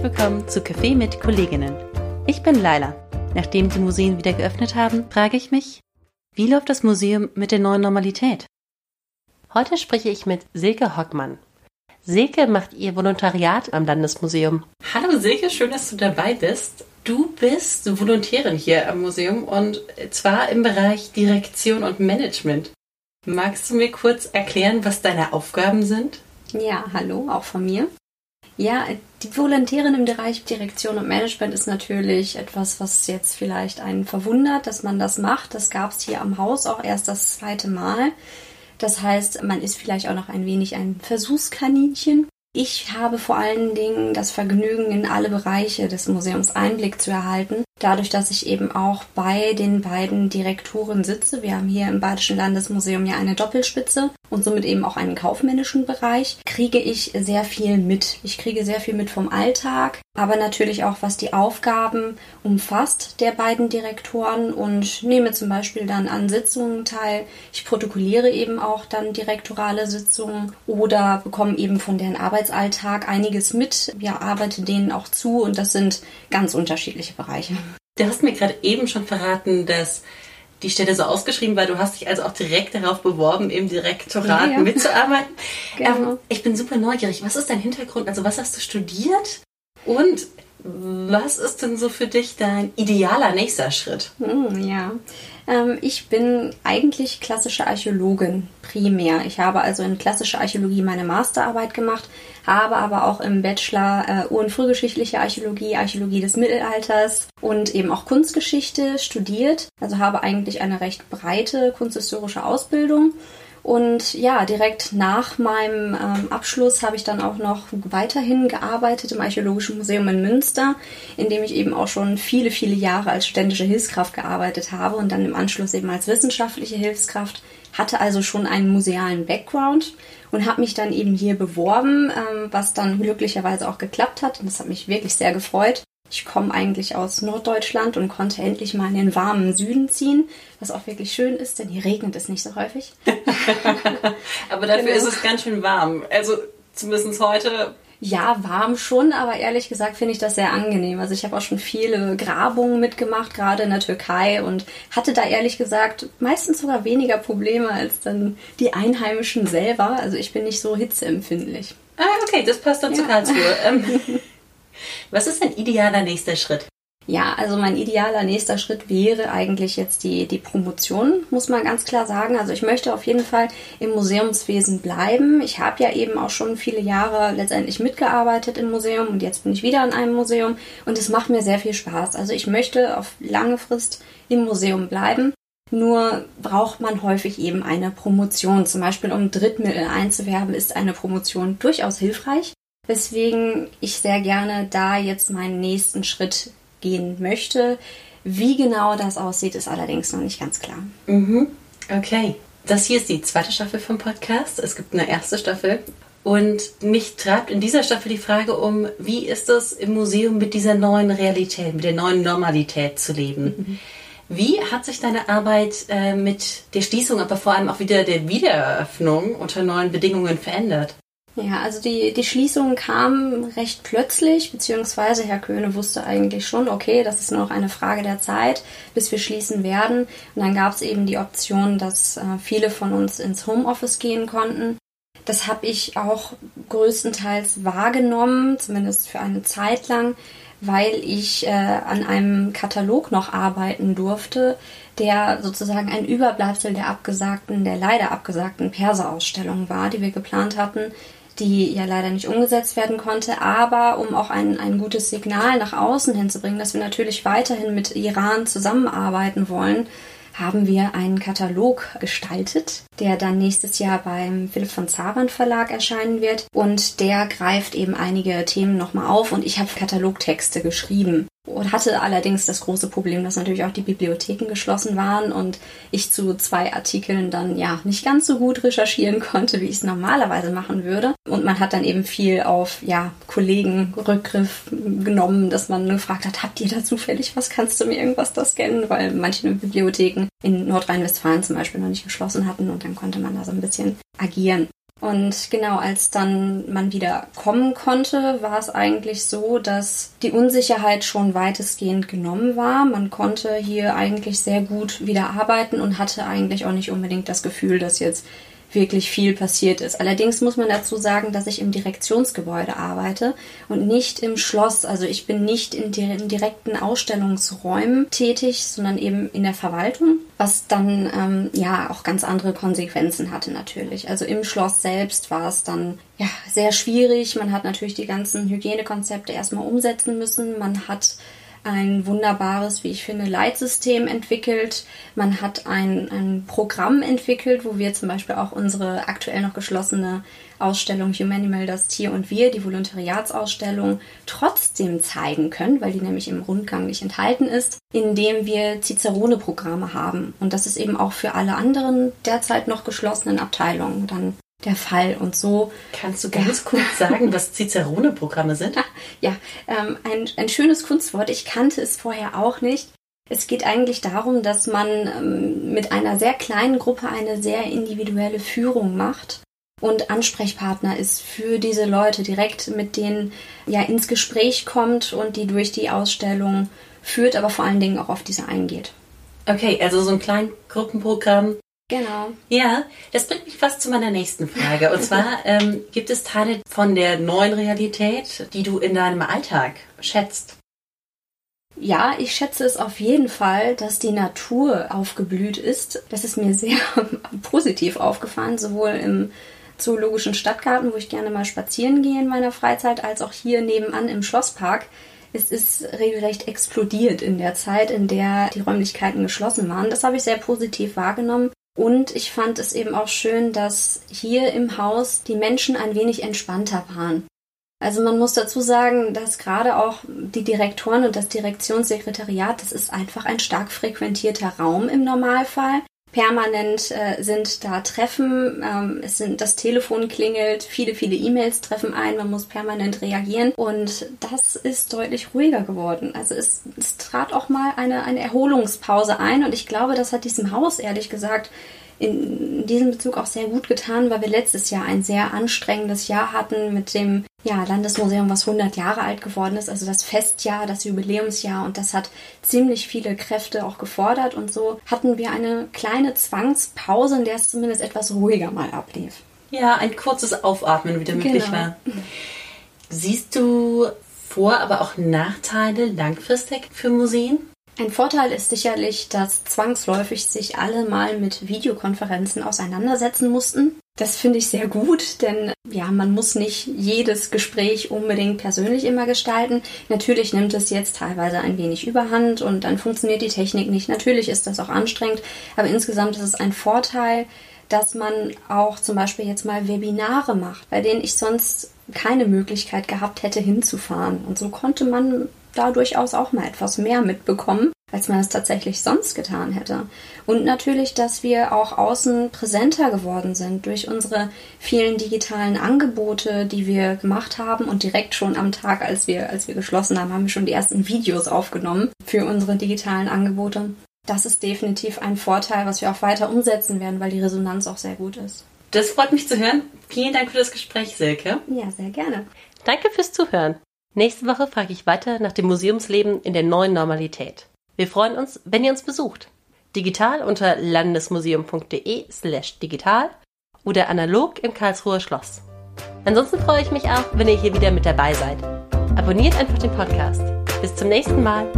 herzlich willkommen zu Café mit Kolleginnen. Ich bin Laila. Nachdem die Museen wieder geöffnet haben, frage ich mich, wie läuft das Museum mit der neuen Normalität? Heute spreche ich mit Silke Hockmann. Silke macht ihr Volontariat am Landesmuseum. Hallo Silke, schön, dass du dabei bist. Du bist Volontärin hier am Museum und zwar im Bereich Direktion und Management. Magst du mir kurz erklären, was deine Aufgaben sind? Ja, hallo, auch von mir. Ja, die Volontärin im Bereich Direktion und Management ist natürlich etwas, was jetzt vielleicht einen verwundert, dass man das macht. Das gab es hier am Haus auch erst das zweite Mal. Das heißt, man ist vielleicht auch noch ein wenig ein Versuchskaninchen. Ich habe vor allen Dingen das Vergnügen, in alle Bereiche des Museums Einblick zu erhalten dadurch, dass ich eben auch bei den beiden Direktoren sitze. Wir haben hier im Badischen Landesmuseum ja eine Doppelspitze und somit eben auch einen kaufmännischen Bereich, kriege ich sehr viel mit. Ich kriege sehr viel mit vom Alltag, aber natürlich auch, was die Aufgaben umfasst der beiden Direktoren und nehme zum Beispiel dann an Sitzungen teil. Ich protokolliere eben auch dann direktorale Sitzungen oder bekomme eben von deren Arbeitsalltag einiges mit. Ja, arbeite denen auch zu und das sind ganz unterschiedliche Bereiche. Du hast mir gerade eben schon verraten, dass die Stelle so ausgeschrieben war. Du hast dich also auch direkt darauf beworben, im Direktorat ja, mitzuarbeiten. genau. ähm, ich bin super neugierig. Was ist dein Hintergrund? Also was hast du studiert? Und was ist denn so für dich dein idealer nächster Schritt? Hm, ja, ähm, ich bin eigentlich klassische Archäologin primär. Ich habe also in klassischer Archäologie meine Masterarbeit gemacht, habe aber auch im Bachelor äh, Ur- und frühgeschichtliche Archäologie, Archäologie des Mittelalters und eben auch Kunstgeschichte studiert. Also habe eigentlich eine recht breite kunsthistorische Ausbildung und ja, direkt nach meinem ähm, Abschluss habe ich dann auch noch weiterhin gearbeitet im Archäologischen Museum in Münster, in dem ich eben auch schon viele, viele Jahre als ständische Hilfskraft gearbeitet habe und dann im Anschluss eben als wissenschaftliche Hilfskraft, hatte also schon einen musealen Background und habe mich dann eben hier beworben, ähm, was dann glücklicherweise auch geklappt hat und das hat mich wirklich sehr gefreut. Ich komme eigentlich aus Norddeutschland und konnte endlich mal in den warmen Süden ziehen, was auch wirklich schön ist, denn hier regnet es nicht so häufig. aber dafür genau. ist es ganz schön warm. Also zumindest heute. Ja, warm schon, aber ehrlich gesagt finde ich das sehr angenehm. Also ich habe auch schon viele Grabungen mitgemacht, gerade in der Türkei und hatte da ehrlich gesagt meistens sogar weniger Probleme als dann die Einheimischen selber. Also ich bin nicht so hitzeempfindlich. Ah, okay, das passt dann ja. zu Karlsruhe. Ähm, Was ist ein idealer nächster Schritt? Ja, also mein idealer nächster Schritt wäre eigentlich jetzt die, die Promotion, muss man ganz klar sagen. Also ich möchte auf jeden Fall im Museumswesen bleiben. Ich habe ja eben auch schon viele Jahre letztendlich mitgearbeitet im Museum und jetzt bin ich wieder in einem Museum und es macht mir sehr viel Spaß. Also ich möchte auf lange Frist im Museum bleiben. Nur braucht man häufig eben eine Promotion. Zum Beispiel um Drittmittel einzuwerben, ist eine Promotion durchaus hilfreich weswegen ich sehr gerne da jetzt meinen nächsten Schritt gehen möchte. Wie genau das aussieht, ist allerdings noch nicht ganz klar. Mhm. Okay. Das hier ist die zweite Staffel vom Podcast. Es gibt eine erste Staffel. Und mich treibt in dieser Staffel die Frage um, wie ist es im Museum mit dieser neuen Realität, mit der neuen Normalität zu leben? Mhm. Wie hat sich deine Arbeit äh, mit der Schließung, aber vor allem auch wieder der Wiedereröffnung unter neuen Bedingungen verändert? Ja, also die, die Schließung kam recht plötzlich, beziehungsweise Herr Köhne wusste eigentlich schon, okay, das ist nur noch eine Frage der Zeit, bis wir schließen werden. Und dann gab es eben die Option, dass äh, viele von uns ins Homeoffice gehen konnten. Das habe ich auch größtenteils wahrgenommen, zumindest für eine Zeit lang, weil ich äh, an einem Katalog noch arbeiten durfte, der sozusagen ein Überbleibsel der abgesagten, der leider abgesagten Perser-Ausstellung war, die wir geplant hatten die ja leider nicht umgesetzt werden konnte, aber um auch ein, ein gutes Signal nach außen hinzubringen, dass wir natürlich weiterhin mit Iran zusammenarbeiten wollen, haben wir einen Katalog gestaltet, der dann nächstes Jahr beim Philipp von Zabern Verlag erscheinen wird. Und der greift eben einige Themen nochmal auf und ich habe Katalogtexte geschrieben und hatte allerdings das große Problem, dass natürlich auch die Bibliotheken geschlossen waren und ich zu zwei Artikeln dann ja nicht ganz so gut recherchieren konnte, wie ich es normalerweise machen würde. Und man hat dann eben viel auf ja Kollegen Rückgriff genommen, dass man gefragt hat, habt ihr da zufällig was? Kannst du mir irgendwas da scannen? Weil manche Bibliotheken in Nordrhein-Westfalen zum Beispiel noch nicht geschlossen hatten und dann konnte man da so ein bisschen agieren. Und genau als dann man wieder kommen konnte, war es eigentlich so, dass die Unsicherheit schon weitestgehend genommen war. Man konnte hier eigentlich sehr gut wieder arbeiten und hatte eigentlich auch nicht unbedingt das Gefühl, dass jetzt wirklich viel passiert ist. Allerdings muss man dazu sagen, dass ich im Direktionsgebäude arbeite und nicht im Schloss. Also ich bin nicht in, direkten Ausstellungsräumen tätig, sondern eben in der Verwaltung, was dann ähm, ja auch ganz andere Konsequenzen hatte natürlich. Also im Schloss selbst war es dann ja sehr schwierig. Man hat natürlich die ganzen Hygienekonzepte erstmal umsetzen müssen. Man hat ein wunderbares, wie ich finde, Leitsystem entwickelt. Man hat ein, ein Programm entwickelt, wo wir zum Beispiel auch unsere aktuell noch geschlossene Ausstellung Humanimal, das Tier und Wir, die Volontariatsausstellung, trotzdem zeigen können, weil die nämlich im Rundgang nicht enthalten ist, indem wir Cicerone-Programme haben. Und das ist eben auch für alle anderen derzeit noch geschlossenen Abteilungen dann der Fall. Und so. Kannst du ganz ja. kurz sagen, was Cicerone-Programme sind? Ja, ähm, ein, ein schönes Kunstwort. Ich kannte es vorher auch nicht. Es geht eigentlich darum, dass man ähm, mit einer sehr kleinen Gruppe eine sehr individuelle Führung macht und Ansprechpartner ist für diese Leute, direkt mit denen ja ins Gespräch kommt und die durch die Ausstellung führt, aber vor allen Dingen auch auf diese eingeht. Okay, also so ein Kleingruppenprogramm, Genau. Ja, das bringt mich fast zu meiner nächsten Frage. Und zwar ähm, gibt es Teile von der neuen Realität, die du in deinem Alltag schätzt? Ja, ich schätze es auf jeden Fall, dass die Natur aufgeblüht ist. Das ist mir sehr positiv aufgefallen, sowohl im Zoologischen Stadtgarten, wo ich gerne mal spazieren gehe in meiner Freizeit, als auch hier nebenan im Schlosspark. Es ist regelrecht explodiert in der Zeit, in der die Räumlichkeiten geschlossen waren. Das habe ich sehr positiv wahrgenommen. Und ich fand es eben auch schön, dass hier im Haus die Menschen ein wenig entspannter waren. Also man muss dazu sagen, dass gerade auch die Direktoren und das Direktionssekretariat, das ist einfach ein stark frequentierter Raum im Normalfall. Permanent äh, sind da Treffen, ähm, es sind das Telefon klingelt, viele, viele E-Mails treffen ein, man muss permanent reagieren. Und das ist deutlich ruhiger geworden. Also es, es trat auch mal eine, eine Erholungspause ein. Und ich glaube, das hat diesem Haus ehrlich gesagt in diesem Bezug auch sehr gut getan, weil wir letztes Jahr ein sehr anstrengendes Jahr hatten mit dem ja, Landesmuseum, was 100 Jahre alt geworden ist, also das Festjahr, das Jubiläumsjahr und das hat ziemlich viele Kräfte auch gefordert und so hatten wir eine kleine Zwangspause, in der es zumindest etwas ruhiger mal ablief. Ja, ein kurzes Aufatmen wieder möglich genau. war. Siehst du vor, aber auch Nachteile langfristig für Museen? Ein Vorteil ist sicherlich, dass zwangsläufig sich alle mal mit Videokonferenzen auseinandersetzen mussten. Das finde ich sehr gut, denn ja, man muss nicht jedes Gespräch unbedingt persönlich immer gestalten. Natürlich nimmt es jetzt teilweise ein wenig überhand und dann funktioniert die Technik nicht. Natürlich ist das auch anstrengend, aber insgesamt ist es ein Vorteil, dass man auch zum Beispiel jetzt mal Webinare macht, bei denen ich sonst keine Möglichkeit gehabt hätte hinzufahren. Und so konnte man da durchaus auch mal etwas mehr mitbekommen, als man es tatsächlich sonst getan hätte. Und natürlich, dass wir auch außen präsenter geworden sind durch unsere vielen digitalen Angebote, die wir gemacht haben und direkt schon am Tag, als wir, als wir geschlossen haben, haben wir schon die ersten Videos aufgenommen für unsere digitalen Angebote. Das ist definitiv ein Vorteil, was wir auch weiter umsetzen werden, weil die Resonanz auch sehr gut ist. Das freut mich zu hören. Vielen Dank für das Gespräch, Silke. Ja, sehr gerne. Danke fürs Zuhören. Nächste Woche frage ich weiter nach dem Museumsleben in der neuen Normalität. Wir freuen uns, wenn ihr uns besucht. Digital unter landesmuseum.de slash digital oder analog im Karlsruher Schloss. Ansonsten freue ich mich auch, wenn ihr hier wieder mit dabei seid. Abonniert einfach den Podcast. Bis zum nächsten Mal.